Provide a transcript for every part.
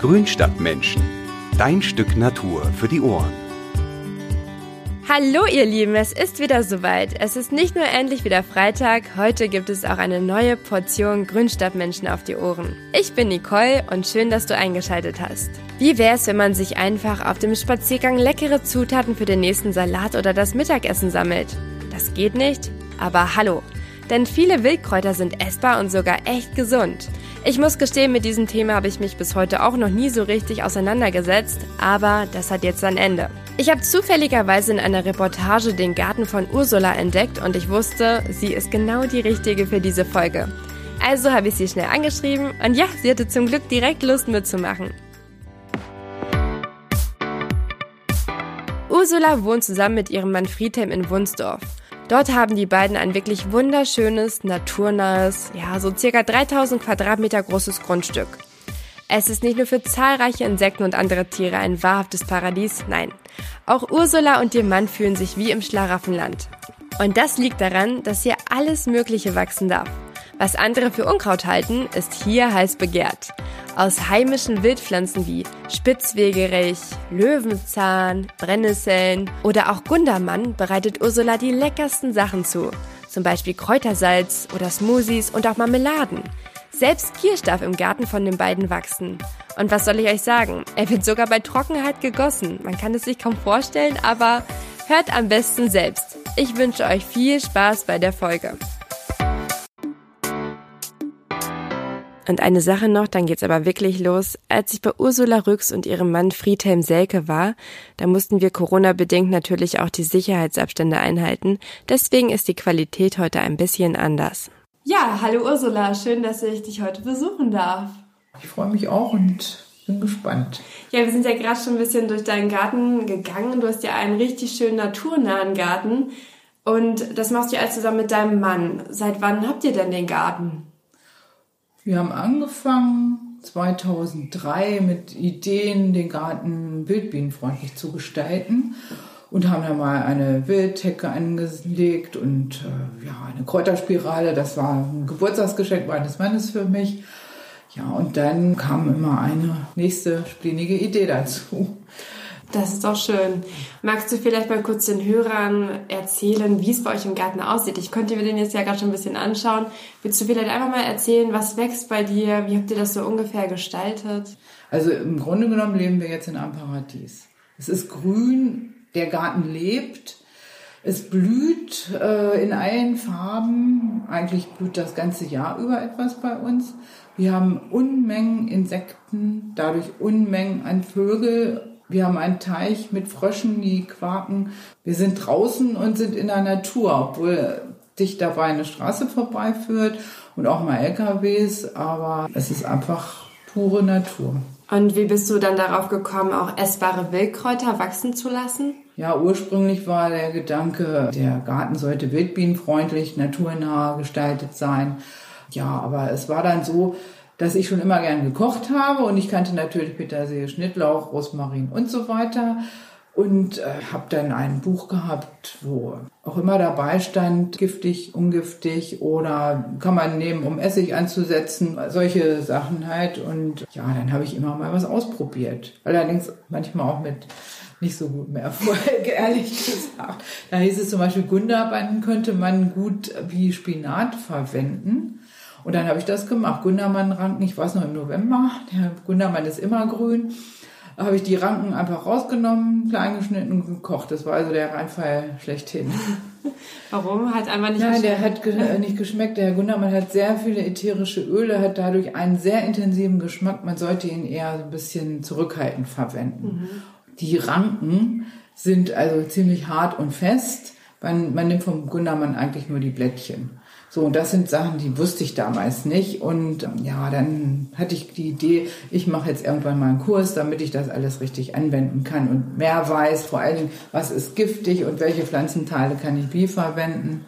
Grünstadtmenschen. Dein Stück Natur für die Ohren. Hallo ihr Lieben, es ist wieder soweit. Es ist nicht nur endlich wieder Freitag, heute gibt es auch eine neue Portion Grünstadtmenschen auf die Ohren. Ich bin Nicole und schön, dass du eingeschaltet hast. Wie wär's, wenn man sich einfach auf dem Spaziergang leckere Zutaten für den nächsten Salat oder das Mittagessen sammelt? Das geht nicht, aber hallo. Denn viele Wildkräuter sind essbar und sogar echt gesund. Ich muss gestehen, mit diesem Thema habe ich mich bis heute auch noch nie so richtig auseinandergesetzt, aber das hat jetzt ein Ende. Ich habe zufälligerweise in einer Reportage den Garten von Ursula entdeckt und ich wusste, sie ist genau die richtige für diese Folge. Also habe ich sie schnell angeschrieben und ja, sie hatte zum Glück direkt Lust mitzumachen. Ursula wohnt zusammen mit ihrem Mann Friedhelm in Wunsdorf. Dort haben die beiden ein wirklich wunderschönes, naturnahes, ja, so circa 3000 Quadratmeter großes Grundstück. Es ist nicht nur für zahlreiche Insekten und andere Tiere ein wahrhaftes Paradies, nein. Auch Ursula und ihr Mann fühlen sich wie im Schlaraffenland. Und das liegt daran, dass hier alles Mögliche wachsen darf. Was andere für Unkraut halten, ist hier heiß begehrt. Aus heimischen Wildpflanzen wie Spitzwegerich, Löwenzahn, Brennnesseln oder auch Gundermann bereitet Ursula die leckersten Sachen zu. Zum Beispiel Kräutersalz oder Smoothies und auch Marmeladen. Selbst Kirsch darf im Garten von den beiden wachsen. Und was soll ich euch sagen? Er wird sogar bei Trockenheit gegossen. Man kann es sich kaum vorstellen, aber hört am besten selbst. Ich wünsche euch viel Spaß bei der Folge. Und eine Sache noch, dann geht's aber wirklich los. Als ich bei Ursula Rüx und ihrem Mann Friedhelm Selke war, da mussten wir Corona-bedingt natürlich auch die Sicherheitsabstände einhalten. Deswegen ist die Qualität heute ein bisschen anders. Ja, hallo Ursula, schön, dass ich dich heute besuchen darf. Ich freue mich auch und bin gespannt. Ja, wir sind ja gerade schon ein bisschen durch deinen Garten gegangen. Du hast ja einen richtig schönen naturnahen Garten. Und das machst du ja alles zusammen mit deinem Mann. Seit wann habt ihr denn den Garten? Wir haben angefangen 2003 mit Ideen, den Garten wildbienenfreundlich zu gestalten und haben dann mal eine Wildhecke angelegt und äh, ja, eine Kräuterspirale. Das war ein Geburtstagsgeschenk meines Mannes für mich. Ja, und dann kam immer eine nächste splinige Idee dazu. Das ist doch schön. Magst du vielleicht mal kurz den Hörern erzählen, wie es bei euch im Garten aussieht? Ich konnte mir den jetzt ja gerade schon ein bisschen anschauen. Willst du vielleicht einfach mal erzählen, was wächst bei dir? Wie habt ihr das so ungefähr gestaltet? Also im Grunde genommen leben wir jetzt in einem Paradies. Es ist grün, der Garten lebt. Es blüht äh, in allen Farben. Eigentlich blüht das ganze Jahr über etwas bei uns. Wir haben Unmengen Insekten, dadurch Unmengen an Vögel wir haben einen Teich mit Fröschen, die quaken. Wir sind draußen und sind in der Natur, obwohl dicht dabei eine Straße vorbeiführt und auch mal LKWs, aber es ist einfach pure Natur. Und wie bist du dann darauf gekommen, auch essbare Wildkräuter wachsen zu lassen? Ja, ursprünglich war der Gedanke, der Garten sollte wildbienenfreundlich, naturnah gestaltet sein. Ja, aber es war dann so, dass ich schon immer gern gekocht habe und ich kannte natürlich Petersilie, Schnittlauch, Rosmarin und so weiter und äh, habe dann ein Buch gehabt, wo auch immer dabei stand, giftig, ungiftig oder kann man nehmen, um Essig anzusetzen, solche Sachen halt. Und ja, dann habe ich immer mal was ausprobiert. Allerdings manchmal auch mit nicht so gutem Erfolg, ehrlich gesagt. Da hieß es zum Beispiel, Gunderbanden könnte man gut wie Spinat verwenden. Und dann habe ich das gemacht. Gundermann-Ranken, ich weiß noch im November, der Gundermann ist immer grün, habe ich die Ranken einfach rausgenommen, klein geschnitten und gekocht. Das war also der Reinfall schlechthin. Warum? Hat einfach nicht Nein, geschmeckt? der hat ge nicht geschmeckt. Der Gundermann hat sehr viele ätherische Öle, hat dadurch einen sehr intensiven Geschmack. Man sollte ihn eher so ein bisschen zurückhaltend verwenden. Mhm. Die Ranken sind also ziemlich hart und fest. Man, man nimmt vom Gundermann eigentlich nur die Blättchen. So, und das sind Sachen, die wusste ich damals nicht. Und ähm, ja, dann hatte ich die Idee, ich mache jetzt irgendwann mal einen Kurs, damit ich das alles richtig anwenden kann und mehr weiß, vor allen Dingen, was ist giftig und welche Pflanzenteile kann ich wie verwenden.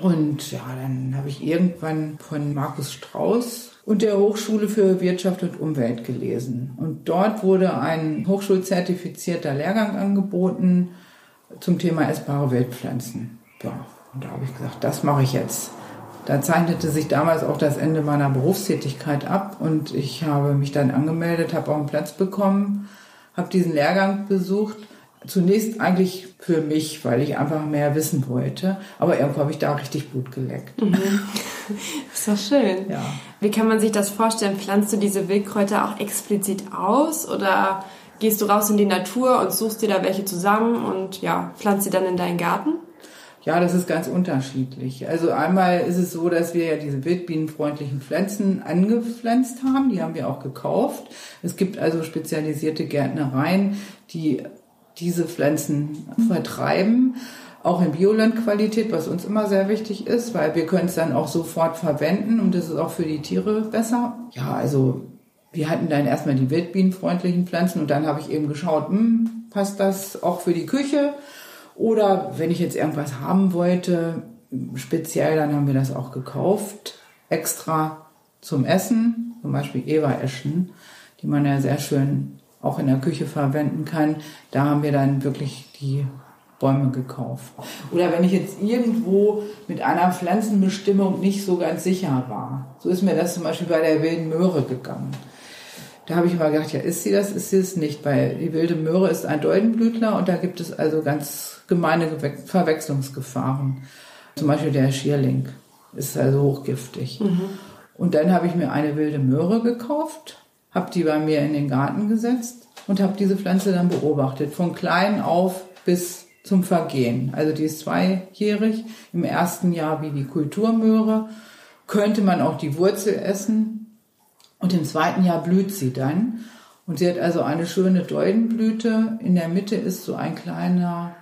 Und ja, dann habe ich irgendwann von Markus Strauß und der Hochschule für Wirtschaft und Umwelt gelesen. Und dort wurde ein hochschulzertifizierter Lehrgang angeboten zum Thema essbare Wildpflanzen. Ja, und da habe ich gesagt, das mache ich jetzt. Da zeichnete sich damals auch das Ende meiner Berufstätigkeit ab und ich habe mich dann angemeldet, habe auch einen Platz bekommen, habe diesen Lehrgang besucht. Zunächst eigentlich für mich, weil ich einfach mehr wissen wollte. Aber irgendwo habe ich da richtig Blut geleckt. Mhm. ist doch schön. Ja. Wie kann man sich das vorstellen? Pflanzt du diese Wildkräuter auch explizit aus oder gehst du raus in die Natur und suchst dir da welche zusammen und ja, pflanzt sie dann in deinen Garten? Ja, das ist ganz unterschiedlich. Also einmal ist es so, dass wir ja diese wildbienenfreundlichen Pflanzen angepflanzt haben. Die haben wir auch gekauft. Es gibt also spezialisierte Gärtnereien, die diese Pflanzen vertreiben. Auch in Biolandqualität, was uns immer sehr wichtig ist, weil wir können es dann auch sofort verwenden und das ist auch für die Tiere besser. Ja, also wir hatten dann erstmal die wildbienenfreundlichen Pflanzen und dann habe ich eben geschaut, hm, passt das auch für die Küche? Oder wenn ich jetzt irgendwas haben wollte, speziell, dann haben wir das auch gekauft, extra zum Essen, zum Beispiel Eva-Eschen, die man ja sehr schön auch in der Küche verwenden kann. Da haben wir dann wirklich die Bäume gekauft. Oder wenn ich jetzt irgendwo mit einer Pflanzenbestimmung nicht so ganz sicher war. So ist mir das zum Beispiel bei der wilden Möhre gegangen. Da habe ich mal gedacht, ja, ist sie das, ist sie es nicht, weil die wilde Möhre ist ein Doldenblütler und da gibt es also ganz gemeine Verwechslungsgefahren. Zum Beispiel der Schierling ist also hochgiftig. Mhm. Und dann habe ich mir eine wilde Möhre gekauft, habe die bei mir in den Garten gesetzt und habe diese Pflanze dann beobachtet, von klein auf bis zum Vergehen. Also die ist zweijährig, im ersten Jahr wie die Kulturmöhre, könnte man auch die Wurzel essen und im zweiten Jahr blüht sie dann. Und sie hat also eine schöne Doldenblüte. In der Mitte ist so ein kleiner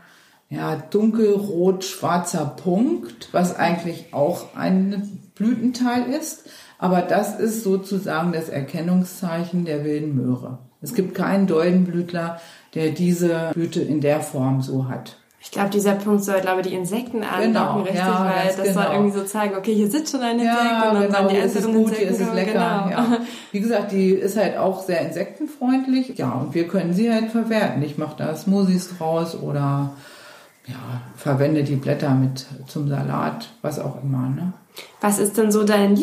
ja, dunkelrot-schwarzer Punkt, was eigentlich auch ein Blütenteil ist. Aber das ist sozusagen das Erkennungszeichen der wilden Möhre. Es gibt keinen Doldenblütler, der diese Blüte in der Form so hat. Ich glaube, dieser Punkt soll, glaube ich, die Insekten anlocken, genau, richtig, ja, weil das genau. soll irgendwie so zeigen, okay, hier sitzt schon ein Insekt ja, und dann genau, die ist es gut, Insekten, hier ist es lecker. Genau. Ja. Wie gesagt, die ist halt auch sehr insektenfreundlich. Ja, und wir können sie halt verwerten. Ich mache da Smoothies draus oder ja, verwende die Blätter mit zum Salat, was auch immer. Ne? Was ist denn so dein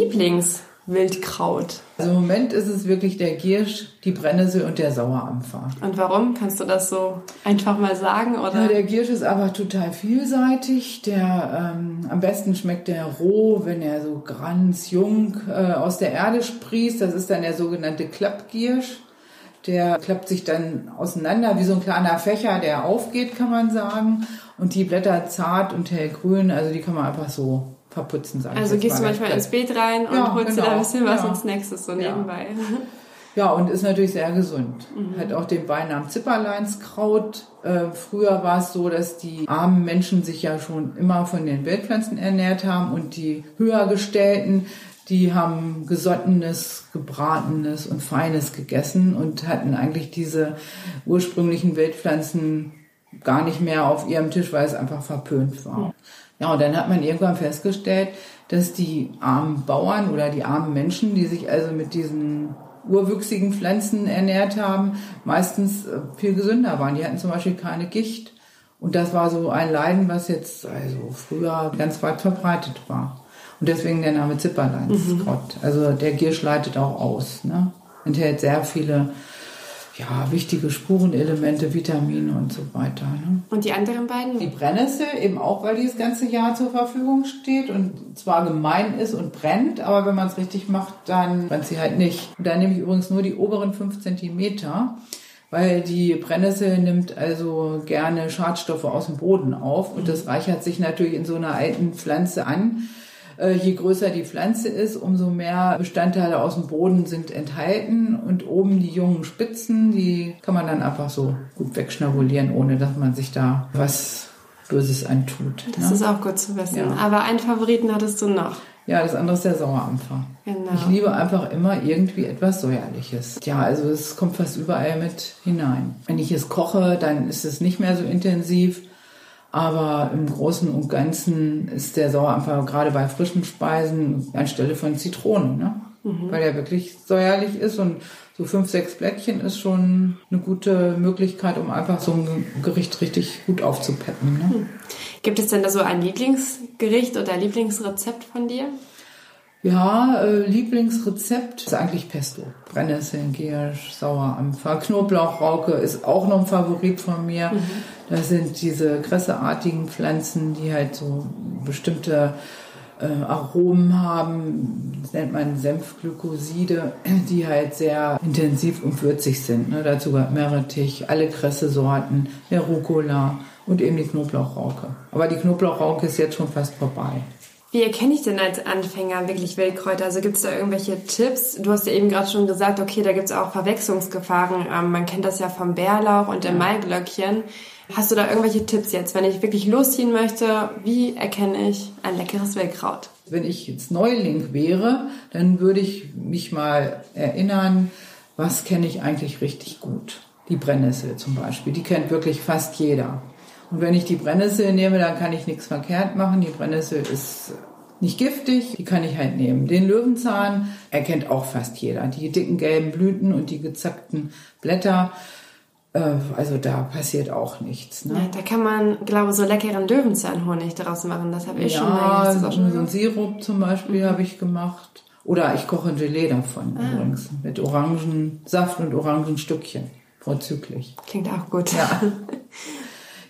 Lieblingswildkraut? Also im Moment ist es wirklich der Giersch, die Brennnessel und der Sauerampfer. Und warum? Kannst du das so einfach mal sagen? Oder? Ja, der Giersch ist aber total vielseitig. Der ähm, am besten schmeckt der roh, wenn er so ganz jung äh, aus der Erde sprießt. Das ist dann der sogenannte Klappgiersch. Der klappt sich dann auseinander wie so ein kleiner Fächer, der aufgeht, kann man sagen. Und die Blätter zart und hellgrün, also die kann man einfach so verputzen, sagen Also gehst du manchmal ins Beet rein und ja, holst genau. dir da ein genau. bisschen was ja. und snackst es so nebenbei. Ja, und ist natürlich sehr gesund. Mhm. Hat auch den Beinamen Zipperleinskraut. Äh, früher war es so, dass die armen Menschen sich ja schon immer von den Wildpflanzen ernährt haben und die höher gestellten, die haben gesottenes, gebratenes und feines gegessen und hatten eigentlich diese ursprünglichen Wildpflanzen gar nicht mehr auf ihrem Tisch, weil es einfach verpönt war. Ja, und dann hat man irgendwann festgestellt, dass die armen Bauern oder die armen Menschen, die sich also mit diesen urwüchsigen Pflanzen ernährt haben, meistens äh, viel gesünder waren. Die hatten zum Beispiel keine Gicht. Und das war so ein Leiden, was jetzt also früher ganz weit verbreitet war. Und deswegen der Name Zipperleinskraut. Mhm. Also der Giersch leitet auch aus. Ne? Enthält sehr viele ja, wichtige Spurenelemente, Vitamine und so weiter. Ne? Und die anderen beiden? Die Brennnessel, eben auch, weil die das ganze Jahr zur Verfügung steht und zwar gemein ist und brennt, aber wenn man es richtig macht, dann brennt sie halt nicht. Und da nehme ich übrigens nur die oberen fünf Zentimeter, weil die Brennnessel nimmt also gerne Schadstoffe aus dem Boden auf und das reichert sich natürlich in so einer alten Pflanze an je größer die Pflanze ist, umso mehr Bestandteile aus dem Boden sind enthalten und oben die jungen Spitzen, die kann man dann einfach so gut wegschnabulieren, ohne dass man sich da was Böses antut. Das ne? ist auch gut zu wissen. Ja. Aber einen Favoriten hattest du noch. Ja, das andere ist der Sauerampfer. Genau. Ich liebe einfach immer irgendwie etwas Säuerliches. Ja, also es kommt fast überall mit hinein. Wenn ich es koche, dann ist es nicht mehr so intensiv. Aber im Großen und Ganzen ist der Sauerampfer gerade bei frischen Speisen anstelle von Zitronen, ne? Mhm. weil er wirklich säuerlich ist und so fünf, sechs Blättchen ist schon eine gute Möglichkeit, um einfach so ein Gericht richtig gut aufzupeppen. Ne? Mhm. Gibt es denn da so ein Lieblingsgericht oder Lieblingsrezept von dir? Ja, äh, Lieblingsrezept ist eigentlich Pesto. Brennnesseln, Giersch, Sauerampfer, Knoblauchrauke ist auch noch ein Favorit von mir. Mhm. Das sind diese kresseartigen Pflanzen, die halt so bestimmte äh, Aromen haben, das nennt man Senfglykoside, die halt sehr intensiv und würzig sind. Ne? Dazu gehört Meerrettich, alle Kressesorten, der Rucola und eben die Knoblauchrauke. Aber die Knoblauchrauke ist jetzt schon fast vorbei. Wie erkenne ich denn als Anfänger wirklich Wildkräuter? Also gibt es da irgendwelche Tipps? Du hast ja eben gerade schon gesagt, okay, da gibt es auch Verwechslungsgefahren. Ähm, man kennt das ja vom Bärlauch und dem Maiglöckchen. Hast du da irgendwelche Tipps jetzt, wenn ich wirklich losziehen möchte? Wie erkenne ich ein leckeres Wildkraut? Wenn ich jetzt Neuling wäre, dann würde ich mich mal erinnern, was kenne ich eigentlich richtig gut? Die Brennnessel zum Beispiel, die kennt wirklich fast jeder. Und wenn ich die Brennnessel nehme, dann kann ich nichts verkehrt machen. Die Brennnessel ist nicht giftig, die kann ich halt nehmen. Den Löwenzahn erkennt auch fast jeder. Die dicken gelben Blüten und die gezackten Blätter. Äh, also da passiert auch nichts. Ne? Ja, da kann man, glaube ich, so leckeren Löwenzahnhonig daraus machen. Das habe ich ja, schon mal. Ja, so ein Sirup zum Beispiel mhm. habe ich gemacht. Oder ich koche ein Gelee davon ah. übrigens. Mit Orangensaft und Orangenstückchen. Vorzüglich. Klingt auch gut. Ja.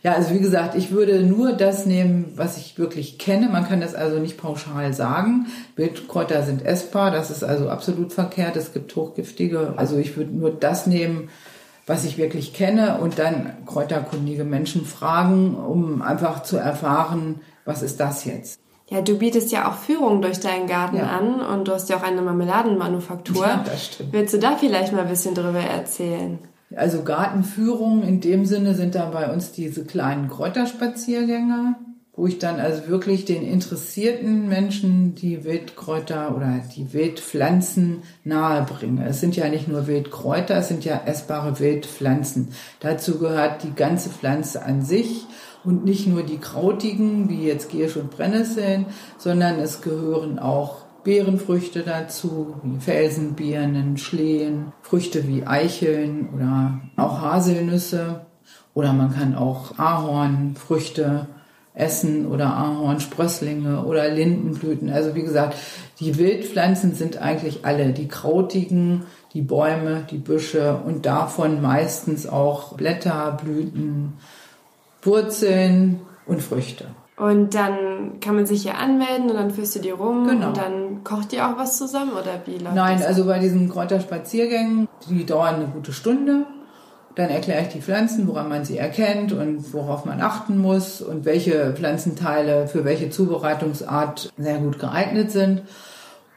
Ja, also wie gesagt, ich würde nur das nehmen, was ich wirklich kenne. Man kann das also nicht pauschal sagen. Wildkräuter sind essbar, das ist also absolut verkehrt. Es gibt hochgiftige. Also ich würde nur das nehmen, was ich wirklich kenne und dann kräuterkundige Menschen fragen, um einfach zu erfahren, was ist das jetzt. Ja, du bietest ja auch Führung durch deinen Garten ja. an und du hast ja auch eine Marmeladenmanufaktur. Ja, das stimmt. Willst du da vielleicht mal ein bisschen drüber erzählen? Also Gartenführungen in dem Sinne sind da bei uns diese kleinen Kräuterspaziergänge, wo ich dann also wirklich den interessierten Menschen die Wildkräuter oder die Wildpflanzen nahebringe. Es sind ja nicht nur Wildkräuter, es sind ja essbare Wildpflanzen. Dazu gehört die ganze Pflanze an sich und nicht nur die krautigen, wie jetzt Giersch und Brennnesseln, sondern es gehören auch Beerenfrüchte dazu, wie Felsenbirnen, Schlehen, Früchte wie Eicheln oder auch Haselnüsse. Oder man kann auch Ahornfrüchte essen oder Ahornsprösslinge oder Lindenblüten. Also wie gesagt, die Wildpflanzen sind eigentlich alle, die krautigen, die Bäume, die Büsche und davon meistens auch Blätter, Blüten, Wurzeln und Früchte. Und dann kann man sich hier anmelden und dann führst du die rum genau. und dann kocht ihr auch was zusammen oder wie läuft Nein, das? also bei diesen Kräuterspaziergängen, die dauern eine gute Stunde. Dann erkläre ich die Pflanzen, woran man sie erkennt und worauf man achten muss und welche Pflanzenteile für welche Zubereitungsart sehr gut geeignet sind.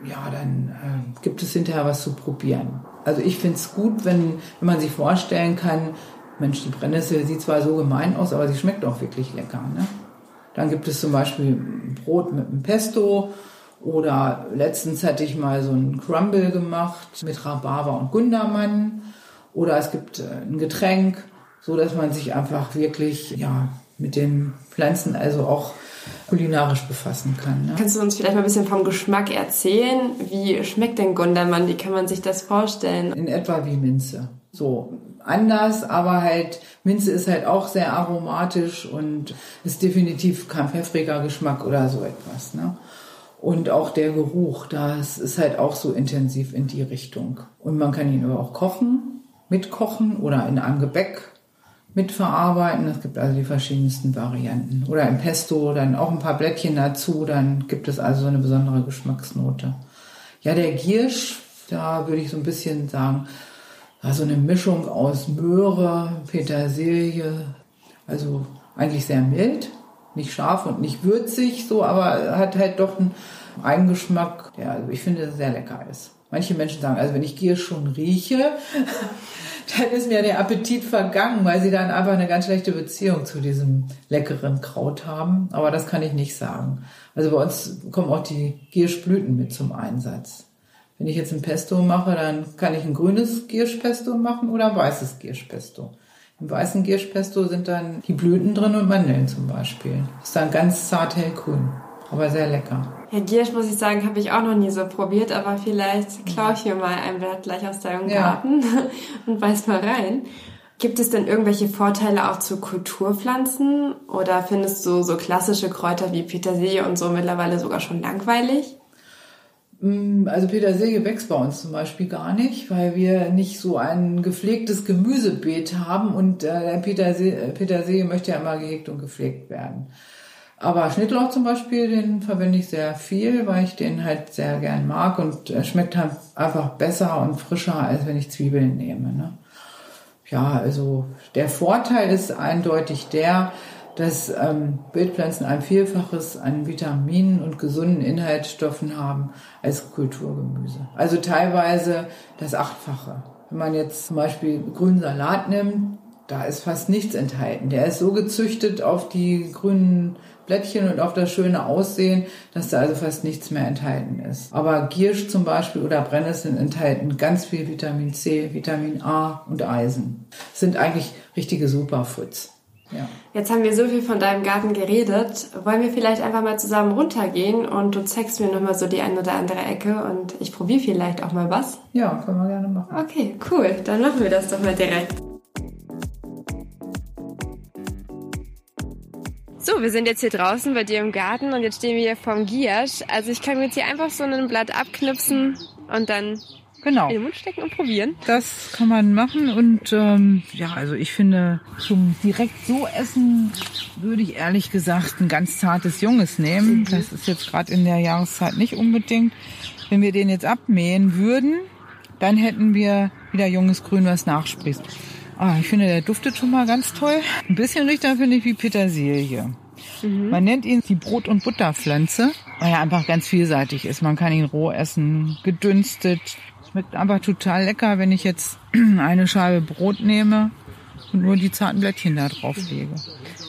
Ja, dann äh, gibt es hinterher was zu probieren. Also ich finde es gut, wenn, wenn man sich vorstellen kann, Mensch, die Brennnessel sieht zwar so gemein aus, aber sie schmeckt auch wirklich lecker. Ne? Dann gibt es zum Beispiel Brot mit einem Pesto oder letztens hatte ich mal so ein Crumble gemacht mit Rhabarber und Gundermann. Oder es gibt äh, ein Getränk, so dass man sich einfach wirklich ja mit den Pflanzen also auch kulinarisch befassen kann. Ne? Kannst du uns vielleicht mal ein bisschen vom Geschmack erzählen? Wie schmeckt denn Gundermann? Wie kann man sich das vorstellen? In etwa wie Minze. So anders, aber halt Minze ist halt auch sehr aromatisch und ist definitiv kein pfeffriger Geschmack oder so etwas. Ne? Und auch der Geruch, das ist halt auch so intensiv in die Richtung. Und man kann ihn aber auch kochen, mitkochen oder in einem Gebäck mitverarbeiten. Es gibt also die verschiedensten Varianten. Oder im Pesto dann auch ein paar Blättchen dazu, dann gibt es also so eine besondere Geschmacksnote. Ja, der Giersch, da würde ich so ein bisschen sagen, also eine Mischung aus Möhre, Petersilie, also eigentlich sehr mild, nicht scharf und nicht würzig, so, aber hat halt doch einen Eigengeschmack, der also ich finde sehr lecker ist. Manche Menschen sagen, also wenn ich Giersch schon rieche, dann ist mir der Appetit vergangen, weil sie dann einfach eine ganz schlechte Beziehung zu diesem leckeren Kraut haben. Aber das kann ich nicht sagen. Also bei uns kommen auch die Gierschblüten mit zum Einsatz. Wenn ich jetzt ein Pesto mache, dann kann ich ein grünes Gierschpesto machen oder ein weißes Gierschpesto. Im weißen Gierschpesto sind dann die Blüten drin und Mandeln zum Beispiel. Ist dann ganz zart hellgrün, aber sehr lecker. Ja, Giersch muss ich sagen, habe ich auch noch nie so probiert, aber vielleicht klaue ich mir mal ein Blatt gleich aus deinem Garten ja. und beiß mal rein. Gibt es denn irgendwelche Vorteile auch zu Kulturpflanzen oder findest du so klassische Kräuter wie Petersilie und so mittlerweile sogar schon langweilig? Mm, Also Petersilie wächst bei uns zum Beispiel gar nicht, weil wir nicht so ein gepflegtes Gemüsebeet haben und äh, Petersilie, Petersilie möchte ja immer gehegt und gepflegt werden. Aber Schnittlauch zum Beispiel, den verwende ich sehr viel, weil ich den halt sehr gern mag und er schmeckt halt einfach besser und frischer, als wenn ich Zwiebeln nehme. Ne? Ja, also der Vorteil ist eindeutig der, dass ähm, Wildpflanzen ein Vielfaches an Vitaminen und gesunden Inhaltsstoffen haben als Kulturgemüse. Also teilweise das Achtfache. Wenn man jetzt zum Beispiel grünen Salat nimmt, da ist fast nichts enthalten. Der ist so gezüchtet auf die grünen Blättchen und auf das schöne Aussehen, dass da also fast nichts mehr enthalten ist. Aber Giersch zum Beispiel oder Brennnesseln enthalten ganz viel Vitamin C, Vitamin A und Eisen. Das sind eigentlich richtige Superfoods. Ja. Jetzt haben wir so viel von deinem Garten geredet. Wollen wir vielleicht einfach mal zusammen runtergehen und du zeigst mir nochmal so die eine oder andere Ecke und ich probiere vielleicht auch mal was? ja, können wir gerne machen. Okay, cool. Dann machen wir das doch mal direkt. So, wir sind jetzt hier draußen bei dir im Garten und jetzt stehen wir hier vorm Giersch. Also ich kann mir jetzt hier einfach so ein Blatt abknipsen und dann Genau. in den Mund stecken und probieren. Das kann man machen und ähm, ja, also ich finde, zum direkt so essen würde ich ehrlich gesagt ein ganz zartes Junges nehmen. Das ist jetzt gerade in der Jahreszeit nicht unbedingt. Wenn wir den jetzt abmähen würden, dann hätten wir wieder junges Grün, was nachspricht. Ah, ich finde, der duftet schon mal ganz toll. Ein bisschen riecht er, finde ich, wie Petersilie. Man nennt ihn die Brot- und Butterpflanze, weil er einfach ganz vielseitig ist. Man kann ihn roh essen, gedünstet. Schmeckt aber total lecker, wenn ich jetzt eine Scheibe Brot nehme und nur die zarten Blättchen da drauf lege.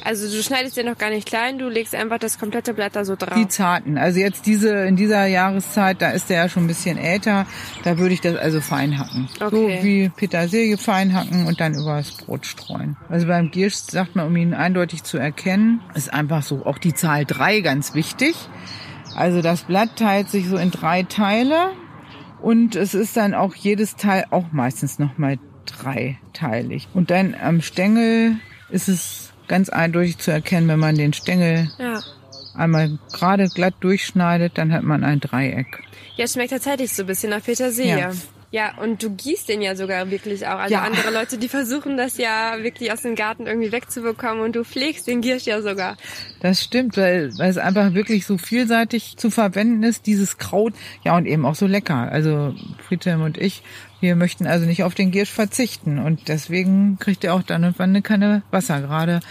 Also du schneidest den noch gar nicht klein, du legst einfach das komplette Blatt da so drauf. Die zarten. Also jetzt diese, in dieser Jahreszeit, da ist der ja schon ein bisschen älter. Da würde ich das also fein hacken. Okay. So wie Petersilie fein hacken und dann über das Brot streuen. Also beim Giersch sagt man, um ihn eindeutig zu erkennen, ist einfach so auch die Zahl drei ganz wichtig. Also das Blatt teilt sich so in drei Teile und es ist dann auch jedes Teil auch meistens nochmal dreiteilig. Und dann am Stängel ist es ganz eindeutig zu erkennen, wenn man den Stängel ja. einmal gerade glatt durchschneidet, dann hat man ein Dreieck. Ja, schmeckt tatsächlich so ein bisschen nach Petersilie. Ja. Ja. und du gießt den ja sogar wirklich auch. Also Ja. andere Leute, die versuchen das ja wirklich aus dem Garten irgendwie wegzubekommen und du pflegst den Giersch ja sogar. Das stimmt, weil, weil es einfach wirklich so vielseitig zu verwenden ist, dieses Kraut. Ja, und eben auch so lecker. Also Friedhelm und ich, wir möchten also nicht auf den Giersch verzichten. Und deswegen kriegt er auch dann irgendwann eine Kanne Wasser. Gerade,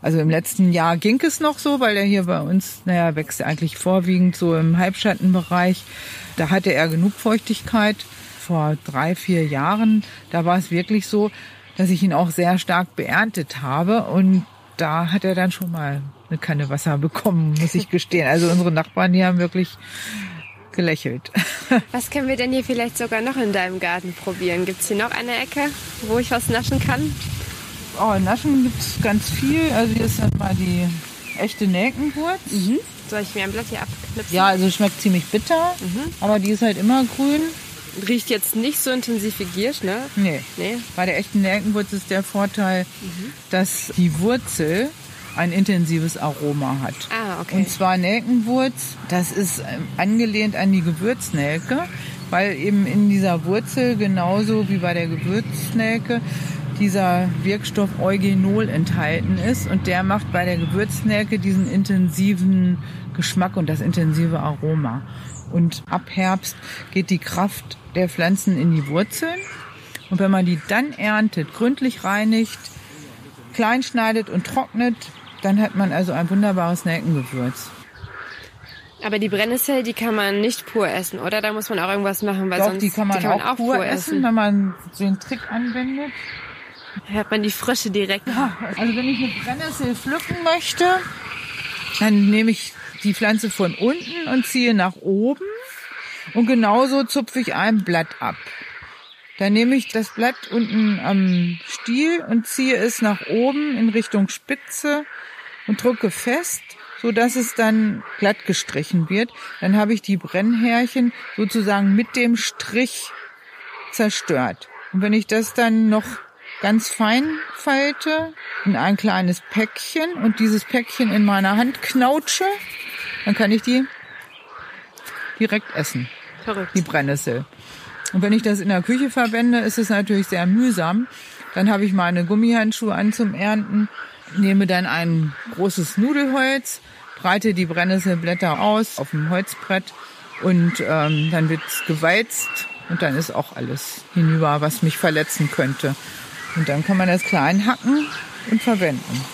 also im letzten Jahr ging es noch so, weil er hier bei uns, naja, wächst er eigentlich vorwiegend so im Halbschattenbereich. Da hatte er genug Feuchtigkeit. Vor drei, vier Jahren, da war es wirklich so, dass ich ihn auch sehr stark beerntet habe. Und da hat er dann schon mal eine Kanne Wasser bekommen, muss ich gestehen. Also unsere Nachbarn, die haben wirklich gelächelt. Was können wir denn hier vielleicht sogar noch in deinem Garten probieren? Gibt's hier noch eine Ecke, wo ich was naschen kann? Oh, Naschen gibt's ganz viel. Also hier ist dann mal die echte Nelkenwurz. Soll ich mir ein Blatt hier abknipsen? Ja, also schmeckt ziemlich bitter, aber die ist halt immer grün. Riecht jetzt nicht so intensiv wie Giersch, ne? Nee. Nee. Bei der echten Nelkenwurz ist der Vorteil, dass die Wurzel ein intensives Aroma hat. Ah, okay. Und zwar Nelkenwurz, das ist ähm, angelehnt an die Gewürznelke, weil eben in dieser Wurzel genauso wie bei der Gewürznelke dieser Wirkstoff Eugenol enthalten ist und der macht bei der Gewürznelke diesen intensiven Geschmack und das intensive Aroma. Und ab Herbst geht die Kraft der Pflanzen in die Wurzeln und wenn man die dann erntet, gründlich reinigt, klein schneidet und trocknet, dann hat man also ein wunderbares Nelkengewürz. Aber die Brennnessel, die kann man nicht pur essen, oder? Da muss man auch irgendwas machen, weil Doch, sonst die kann man, auch, pur essen, wenn man den Trick anwendet. Hört man die Frische direkt. Also wenn ich eine Brennnessel pflücken möchte, dann nehme ich die Pflanze von unten und ziehe nach oben und genauso zupfe ich ein Blatt ab. Dann nehme ich das Blatt unten am Stiel und ziehe es nach oben in Richtung Spitze und drücke fest, so dass es dann glatt gestrichen wird. Dann habe ich die Brennhärchen sozusagen mit dem Strich zerstört. Und wenn ich das dann noch ganz fein falte in ein kleines Päckchen und dieses Päckchen in meiner Hand knautsche, dann kann ich die direkt essen. Verrückt. die Brennnessel. Und wenn ich das in der Küche verwende, ist es natürlich sehr mühsam. Dann habe ich meine Gummihandschuhe an zum Ernten, nehme dann ein großes Nudelholz, breite die Brennnesselblätter aus auf dem Holzbrett und ähm, dann wird's gewalzt und dann ist auch alles hinüber, was mich verletzen könnte. Und dann kann man das klein hacken und verwenden.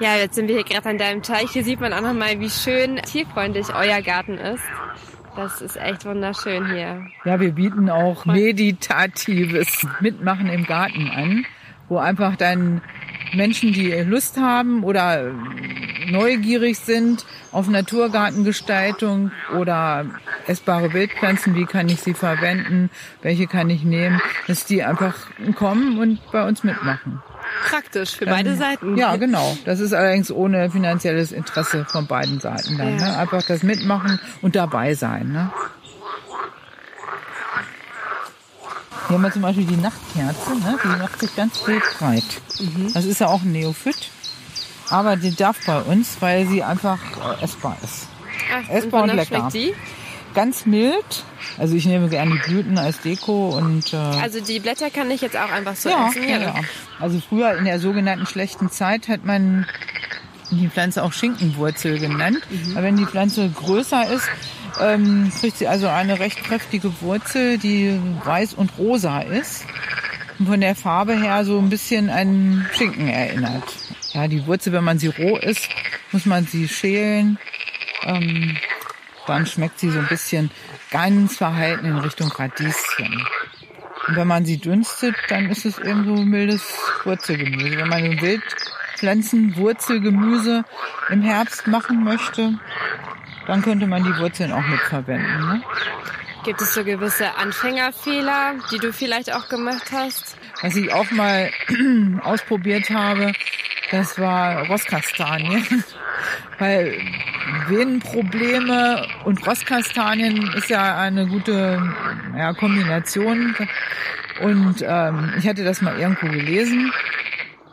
Ja, jetzt sind wir hier gerade an deinem Teich. Hier sieht man auch nochmal, wie schön tierfreundlich euer Garten ist. Das ist echt wunderschön hier. Ja, wir bieten auch meditatives Mitmachen im Garten an, wo einfach dann Menschen, die Lust haben oder neugierig sind auf Naturgartengestaltung oder essbare Wildpflanzen, wie kann ich sie verwenden, welche kann ich nehmen, dass die einfach kommen und bei uns mitmachen. Praktisch für beide Ähm, Seiten. Ja, genau. Das ist allerdings ohne finanzielles Interesse von beiden Seiten dann. Ja. Ne? Einfach das Mitmachen und dabei sein. Ne? Hier haben wir zum Beispiel die Nachtkerze, ne? die macht sich ganz wild breit. Mhm. Das ist ja auch ein Neophyt. Aber die darf bei uns, weil sie einfach äh, essbar ist. Ach, essbar und wonach lecker. schmeckt die? Ganz mild. Also ich nehme gerne die Blüten als Deko und äh, Also die Blätter kann ich jetzt auch einfach so ja, essen. ja, ja. Also früher in der sogenannten schlechten Zeit hat man die Pflanze auch Schinkenwurzel genannt. Aber wenn die Pflanze größer ist, ähm, kriegt sie also eine recht kräftige Wurzel, die weiß und rosa ist. Und von der Farbe her so ein bisschen an Schinken erinnert. Ja, die Wurzel, wenn man sie roh isst, muss man sie schälen. Ähm, dann schmeckt sie so ein bisschen ganz verhalten in Richtung Radieschen. Und wenn man sie dünstet, dann ist es eben so mildes Wurzelgemüse. Wenn man so Wildpflanzenwurzelgemüse im Herbst machen möchte, dann könnte man die Wurzeln auch mitverwenden. Ne? Gibt es so gewisse Anfängerfehler, die du vielleicht auch gemacht hast? Was ich auch mal ausprobiert habe, das war Rosskastanien. Weil Venenprobleme und Rosskastanien ist ja eine gute ja, Kombination. Und ähm, ich hatte das mal irgendwo gelesen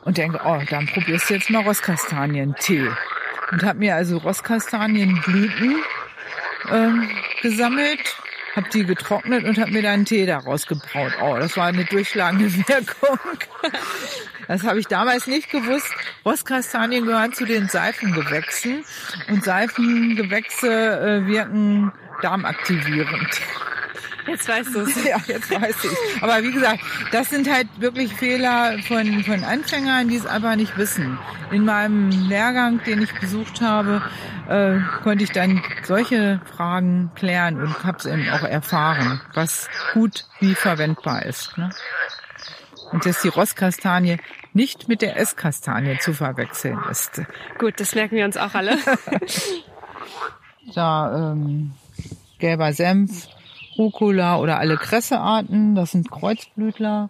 und denke, oh, dann probierst du jetzt mal Rosskastanientee. Und habe mir also Rosskastanienblüten ähm, gesammelt, habe die getrocknet und habe mir dann einen Tee daraus gebraut. Oh, das war eine durchschlagende Wirkung. Das habe ich damals nicht gewusst. Rosskastanien gehören zu den Seifengewächsen und Seifengewächse äh, wirken darmaktivierend. Jetzt weißt du es. Ja, jetzt weiß ich. Aber wie gesagt, das sind halt wirklich Fehler von, von Anfängern, die es einfach nicht wissen. In meinem Lehrgang, den ich besucht habe, äh, konnte ich dann solche Fragen klären und habe es eben auch erfahren, was gut wie verwendbar ist. Ne? Und dass die Rosskastanie nicht mit der Esskastanie zu verwechseln ist. Gut, das merken wir uns auch alle. Da ähm, gelber Senf, Rucola oder alle Kressearten, das sind Kreuzblütler.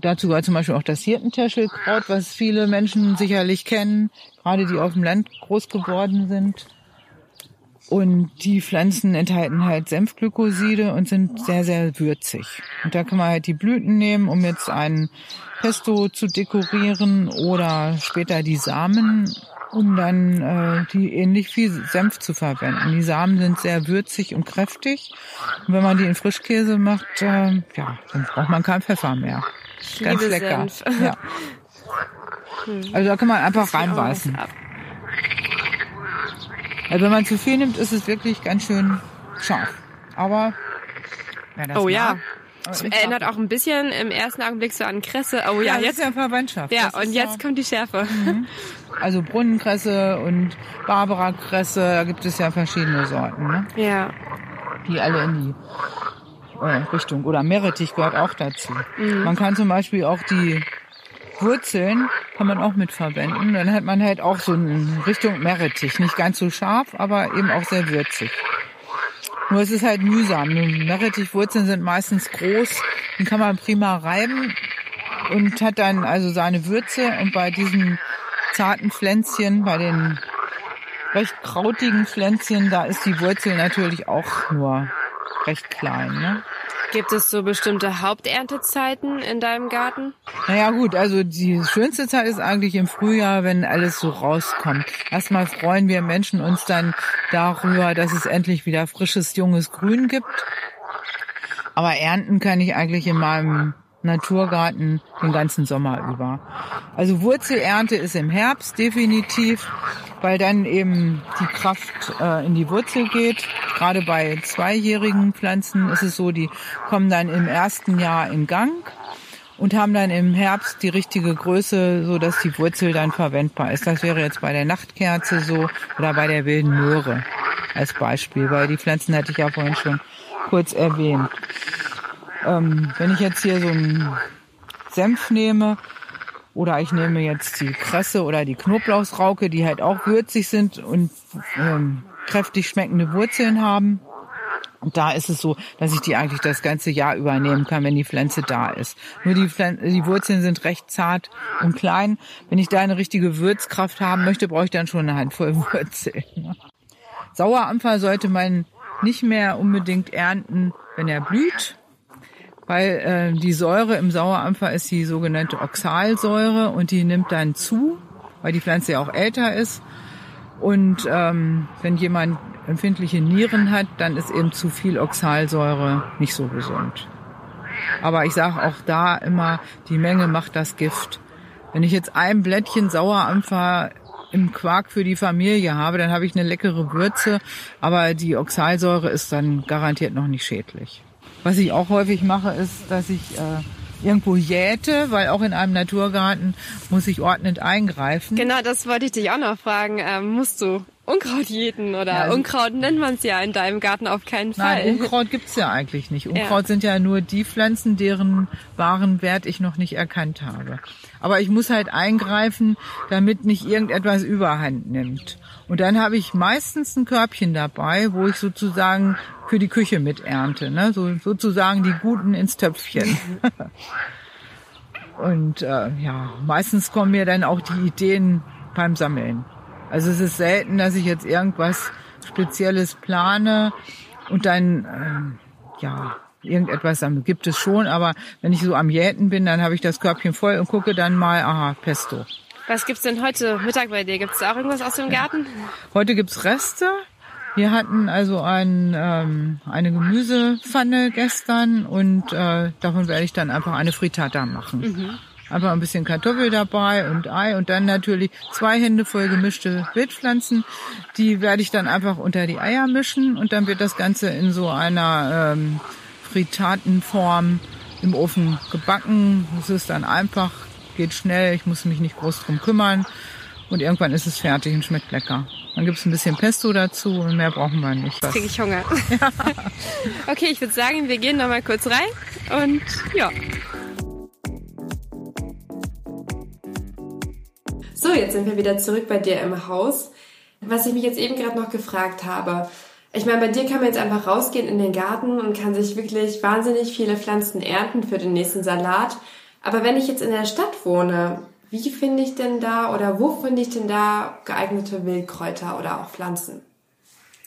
Dazu gehört zum Beispiel auch das Hirtentäschelkraut, was viele Menschen sicherlich kennen, gerade die auf dem Land groß geworden sind. Und die Pflanzen enthalten halt Senfglykoside und sind sehr, sehr würzig. Und da kann man halt die Blüten nehmen, um jetzt ein Pesto zu dekorieren oder später die Samen, um dann äh, die ähnlich wie Senf zu verwenden. Die Samen sind sehr würzig und kräftig. Und wenn man die in Frischkäse macht, äh, ja, dann braucht man keinen Pfeffer mehr. Ich Ganz lecker. Senf. Ja. Also da kann man einfach reinbeißen. Also wenn man zu viel nimmt, ist es wirklich ganz schön scharf. Aber wer das Oh ja. Es erinnert auch ein bisschen im ersten Augenblick so an Kresse. Oh ja, das jetzt. ist ja Verwandtschaft. Ja, Das und jetzt kommt die Schärfe. also Brunnenkresse und Barbara-Kresse, da gibt es ja verschiedene Sorten, ne? Ja. die alle in die äh, Richtung oder Meerrettich gehört auch dazu. Man kann zum Beispiel auch die Wurzeln kann man auch mit verwenden. Dann hat man halt auch so eine Richtung Meerrettich. Nicht ganz so scharf, aber eben auch sehr würzig. Nur es ist halt mühsam. Meerrettichwurzeln sind meistens groß. Die kann man prima reiben und hat dann also seine Würze. Und bei diesen zarten Pflänzchen, bei den recht krautigen Pflänzchen, da ist die Wurzel natürlich auch nur recht klein. Ne? Gibt es so bestimmte Haupterntezeiten in deinem Garten? Naja gut, also die schönste Zeit ist eigentlich im Frühjahr, wenn alles so rauskommt. Erstmal freuen wir Menschen uns dann darüber, dass es endlich wieder frisches, junges Grün gibt. Aber ernten kann ich eigentlich in meinem Naturgarten den ganzen Sommer über. Also Wurzelernte ist im Herbst definitiv, weil dann eben die Kraft äh, in die Wurzel geht. Gerade bei zweijährigen Pflanzen ist es so, die kommen dann im ersten Jahr in Gang und haben dann im Herbst die richtige Größe, so dass die Wurzel dann verwendbar ist. Das wäre jetzt bei der Nachtkerze so oder bei der wilden Möhre als Beispiel, weil die Pflanzen hatte ich ja vorhin schon kurz erwähnt. Ähm, wenn ich jetzt hier so einen Senf nehme, oder ich nehme jetzt die Kresse oder die Knoblauchsrauke, die halt auch würzig sind und ähm, kräftig schmeckende Wurzeln haben. Und da ist es so, dass ich die eigentlich das ganze Jahr übernehmen kann, wenn die Pflanze da ist. Nur die, Pflanze, die Wurzeln sind recht zart und klein. Wenn ich da eine richtige Würzkraft haben möchte, brauche ich dann schon eine Handvoll Wurzeln. Sauerampfer sollte man nicht mehr unbedingt ernten, wenn er blüht, weil äh, die Säure im Sauerampfer ist die sogenannte Oxalsäure und die nimmt dann zu, weil die Pflanze ja auch älter ist. Und ähm, wenn jemand empfindliche Nieren hat, dann ist eben zu viel Oxalsäure nicht so gesund. Aber ich sage auch da immer, die Menge macht das Gift. Wenn ich jetzt ein Blättchen Sauerampfer im Quark für die Familie habe, dann habe ich eine leckere Würze, aber die Oxalsäure ist dann garantiert noch nicht schädlich. Was ich auch häufig mache, ist, dass ich äh, irgendwo jäte, weil auch in einem Naturgarten muss ich ordnend eingreifen. Genau, das wollte ich dich auch noch fragen. Ähm, musst du Unkraut jäten oder ja, also Unkraut nennt man es ja in deinem Garten auf keinen Fall. Nein, Unkraut gibt's ja eigentlich nicht. Unkraut ja. sind ja nur die Pflanzen, deren wahren Wert ich noch nicht erkannt habe. Aber ich muss halt eingreifen, damit nicht irgendetwas überhand nimmt. Und dann habe ich meistens ein Körbchen dabei, wo ich sozusagen für die Küche mit ernte. Ne? So, sozusagen die Guten ins Töpfchen. Und äh, ja, meistens kommen mir dann auch die Ideen beim Sammeln. Also es ist selten, dass ich jetzt irgendwas Spezielles plane und dann, äh, ja, irgendetwas sammle. Gibt es schon, aber wenn ich so am Jäten bin, dann habe ich das Körbchen voll und gucke dann mal, aha, Pesto. Was gibt's denn heute Mittag bei dir? Gibt's auch irgendwas aus dem Garten? Heute gibt's Reste. Wir hatten also ein, ähm, eine Gemüsepfanne gestern und äh, davon werde ich dann einfach eine Frittata machen. Mhm. Einfach ein bisschen Kartoffel dabei und Ei und dann natürlich zwei Hände voll gemischte Wildpflanzen. Die werde ich dann einfach unter die Eier mischen und dann wird das Ganze in so einer ähm, Fritatenform im Ofen gebacken. Es ist dann einfach, geht schnell, ich muss mich nicht groß drum kümmern und irgendwann ist es fertig und schmeckt lecker. Dann gibt es ein bisschen Pesto dazu und mehr brauchen wir nicht. Jetzt kriege ich Hunger. Ja. okay, ich würde sagen, wir gehen noch mal kurz rein und ja. So, jetzt sind wir wieder zurück bei dir im Haus. Was ich mich jetzt eben gerade noch gefragt habe. Ich meine, bei dir kann man jetzt einfach rausgehen in den Garten und kann sich wirklich wahnsinnig viele Pflanzen ernten für den nächsten Salat. Aber wenn ich jetzt in der Stadt wohne, wie finde ich denn da oder wo finde ich denn da geeignete Wildkräuter oder auch Pflanzen?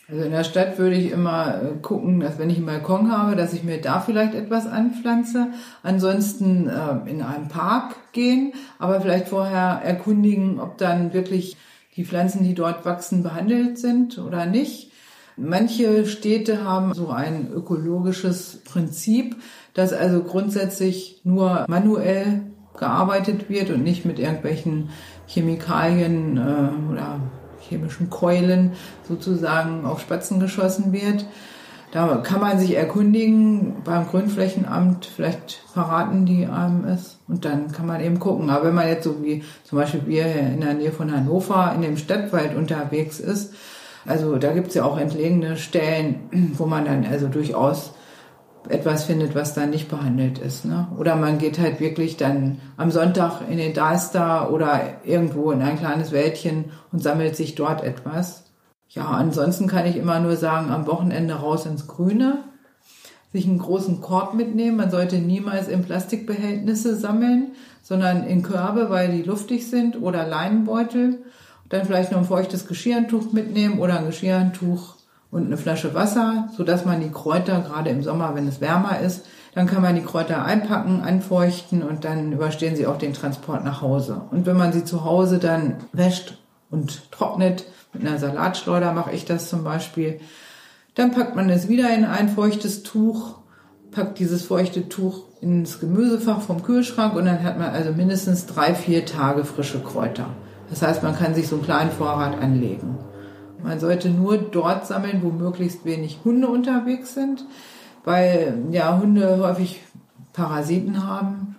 Also in der Stadt würde ich immer äh, gucken, dass wenn ich einen Balkon habe, dass ich mir da vielleicht etwas anpflanze. Ansonsten äh, in einen Park gehen, aber vielleicht vorher erkundigen, ob dann wirklich die Pflanzen, die dort wachsen, behandelt sind oder nicht. Manche Städte haben so ein ökologisches Prinzip, dass also grundsätzlich nur manuell gearbeitet wird und nicht mit irgendwelchen Chemikalien äh, oder chemischen Keulen sozusagen auf Spatzen geschossen wird. Da kann man sich erkundigen beim Grünflächenamt, vielleicht verraten die einem es und dann kann man eben gucken. Aber wenn man jetzt so wie zum Beispiel wir in der Nähe von Hannover in dem Stadtwald unterwegs ist, also da gibt es ja auch entlegene Stellen, wo man dann also durchaus etwas findet, was dann nicht behandelt ist. Ne? Oder man geht halt wirklich dann am Sonntag in den Deister oder irgendwo in ein kleines Wäldchen und sammelt sich dort etwas. Ja, ansonsten kann ich immer nur sagen, am Wochenende raus ins Grüne, sich einen großen Korb mitnehmen. Man sollte niemals in Plastikbehältnisse sammeln, sondern in Körbe, weil die luftig sind oder Leinenbeutel. Dann vielleicht noch ein feuchtes Geschirrtuch mitnehmen oder ein Geschirrtuch und eine Flasche Wasser, so dass man die Kräuter gerade im Sommer, wenn es wärmer ist, dann kann man die Kräuter einpacken, anfeuchten und dann überstehen sie auch den Transport nach Hause. Und wenn man sie zu Hause dann wäscht und trocknet, mit einer Salatschleuder mache ich das zum Beispiel, dann packt man es wieder in ein feuchtes Tuch, packt dieses feuchte Tuch ins Gemüsefach vom Kühlschrank und dann hat man also mindestens drei, vier Tage frische Kräuter. Das heißt, man kann sich so einen kleinen Vorrat anlegen. Man sollte nur dort sammeln, wo möglichst wenig Hunde unterwegs sind weil ja Hunde häufig Parasiten haben.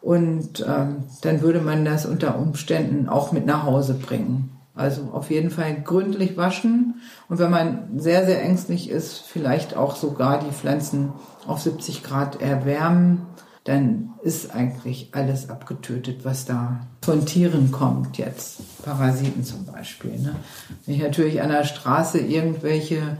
Und ähm, dann würde man das unter Umständen auch mit nach Hause bringen. Also auf jeden Fall gründlich waschen. Und wenn man sehr, sehr ängstlich ist, vielleicht auch sogar die Pflanzen auf 70 Grad erwärmen, dann ist eigentlich alles abgetötet, was da von Tieren kommt jetzt. Parasiten zum Beispiel. Ne? Wenn ich natürlich an der Straße irgendwelche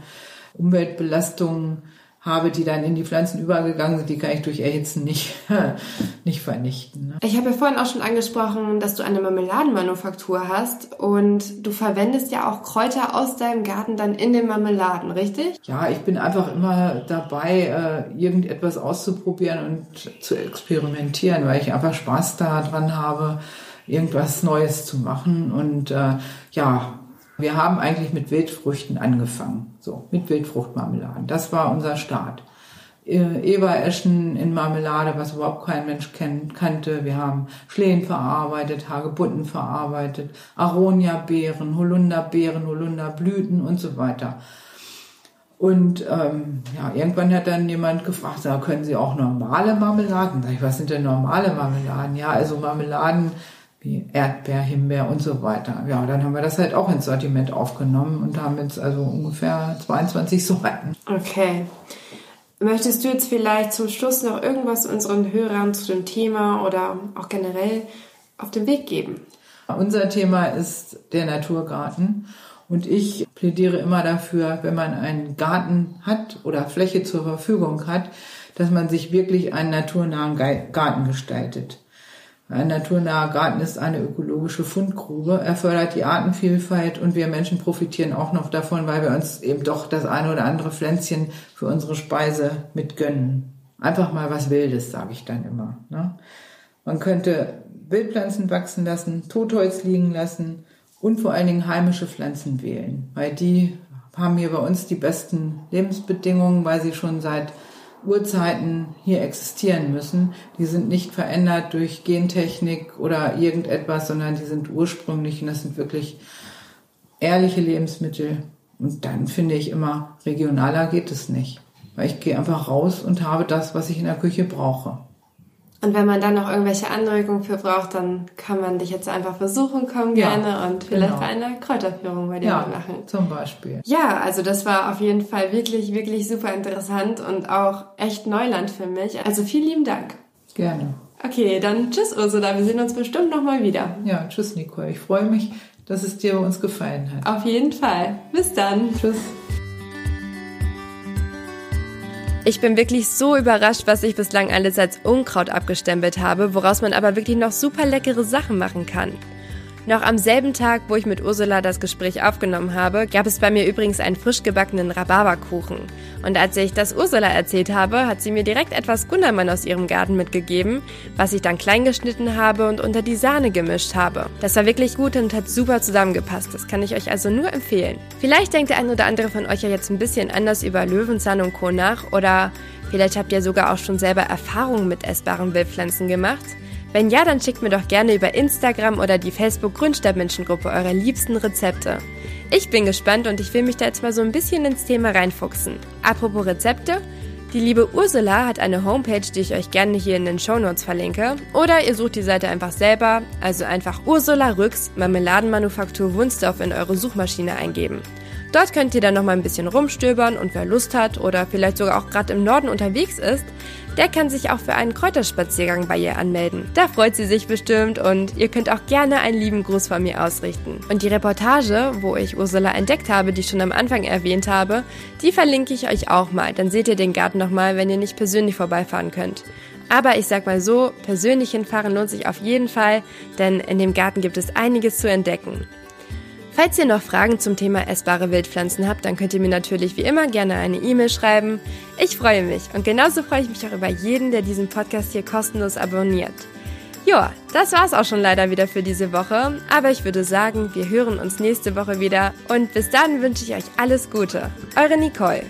Umweltbelastungen habe, die dann in die Pflanzen übergegangen sind, die kann ich durch Erhitzen nicht, nicht vernichten. Ne? Ich habe ja vorhin auch schon angesprochen, dass du eine Marmeladenmanufaktur hast und du verwendest ja auch Kräuter aus deinem Garten dann in den Marmeladen, richtig? Ja, ich bin einfach immer dabei, äh, irgendetwas auszuprobieren und zu experimentieren, weil ich einfach Spaß daran habe, irgendwas Neues zu machen und äh, ja, wir haben eigentlich mit Wildfrüchten angefangen, so mit Wildfruchtmarmeladen. Das war unser Start. Äh, Ebereschen in Marmelade, was überhaupt kein Mensch kenn kannte. Wir haben Schlehen verarbeitet, Hagebutten verarbeitet, Aronia-Beeren, Holunderbeeren, Holunderblüten und so weiter. Und ähm, ja, irgendwann hat dann jemand gefragt, können Sie auch normale Marmeladen? Sag ich, was sind denn normale Marmeladen? Ja, also Marmeladen wie Erdbeer, Himbeer und so weiter. Ja, dann haben wir das halt auch ins Sortiment aufgenommen und haben jetzt also ungefähr 22 Sorten. Okay. Möchtest du jetzt vielleicht zum Schluss noch irgendwas unseren Hörern zu dem Thema oder auch generell auf den Weg geben? Unser Thema ist der Naturgarten. Und ich plädiere immer dafür, wenn man einen Garten hat oder Fläche zur Verfügung hat, dass man sich wirklich einen naturnahen Garten gestaltet. Ein naturnaher Garten ist eine ökologische Fundgrube. Er fördert die Artenvielfalt und wir Menschen profitieren auch noch davon, weil wir uns eben doch das eine oder andere Pflänzchen für unsere Speise mitgönnen. Einfach mal was Wildes, sage ich dann immer. Ne? Man könnte Wildpflanzen wachsen lassen, Totholz liegen lassen und vor allen Dingen heimische Pflanzen wählen, weil die haben hier bei uns die besten Lebensbedingungen, weil sie schon seit Urzeiten hier existieren müssen. Die sind nicht verändert durch Gentechnik oder irgendetwas, sondern die sind ursprünglich und das sind wirklich ehrliche Lebensmittel. Und dann finde ich immer, regionaler geht es nicht. Weil ich gehe einfach raus und habe das, was ich in der Küche brauche. Und wenn man dann noch irgendwelche Anregungen für braucht, dann kann man dich jetzt einfach versuchen, komm ja, gerne und vielleicht genau. bei einer Kräuterführung bei dir ja, machen. Zum Beispiel. Ja, also das war auf jeden Fall wirklich, wirklich super interessant und auch echt Neuland für mich. Also vielen lieben Dank. Gerne. Okay, dann tschüss Ursula, wir sehen uns bestimmt nochmal wieder. Ja, tschüss Nicole. Ich freue mich, dass es dir bei uns gefallen hat. Auf jeden Fall. Bis dann. Tschüss. Ich bin wirklich so überrascht, was ich bislang alles als Unkraut abgestempelt habe, woraus man aber wirklich noch super leckere Sachen machen kann. Noch am selben Tag, wo ich mit Ursula das Gespräch aufgenommen habe, gab es bei mir übrigens einen frisch gebackenen Rhabarberkuchen. Und als ich das Ursula erzählt habe, hat sie mir direkt etwas Gundermann aus ihrem Garten mitgegeben, was ich dann klein geschnitten habe und unter die Sahne gemischt habe. Das war wirklich gut und hat super zusammengepasst. Das kann ich euch also nur empfehlen. Vielleicht denkt der ein oder andere von euch ja jetzt ein bisschen anders über Löwenzahn und Co. nach oder vielleicht habt ihr sogar auch schon selber Erfahrungen mit essbaren Wildpflanzen gemacht. Wenn ja, dann schickt mir doch gerne über Instagram oder die Facebook Grundstadtmenschengruppe eure liebsten Rezepte. Ich bin gespannt und ich will mich da jetzt mal so ein bisschen ins Thema reinfuchsen. Apropos Rezepte, die liebe Ursula hat eine Homepage, die ich euch gerne hier in den Show Notes verlinke. Oder ihr sucht die Seite einfach selber, also einfach Ursula Rücks Marmeladenmanufaktur Wunsdorf in eure Suchmaschine eingeben. Dort könnt ihr dann noch mal ein bisschen rumstöbern und wer Lust hat oder vielleicht sogar auch gerade im Norden unterwegs ist, der kann sich auch für einen Kräuterspaziergang bei ihr anmelden. Da freut sie sich bestimmt und ihr könnt auch gerne einen lieben Gruß von mir ausrichten. Und die Reportage, wo ich Ursula entdeckt habe, die ich schon am Anfang erwähnt habe, die verlinke ich euch auch mal. Dann seht ihr den Garten nochmal, wenn ihr nicht persönlich vorbeifahren könnt. Aber ich sag mal so, persönlich hinfahren lohnt sich auf jeden Fall, denn in dem Garten gibt es einiges zu entdecken. Falls ihr noch Fragen zum Thema essbare Wildpflanzen habt, dann könnt ihr mir natürlich wie immer gerne eine E-Mail schreiben. Ich freue mich und genauso freue ich mich auch über jeden, der diesen Podcast hier kostenlos abonniert. Ja, das war's auch schon leider wieder für diese Woche, aber ich würde sagen, wir hören uns nächste Woche wieder und bis dann wünsche ich euch alles Gute. Eure Nicole.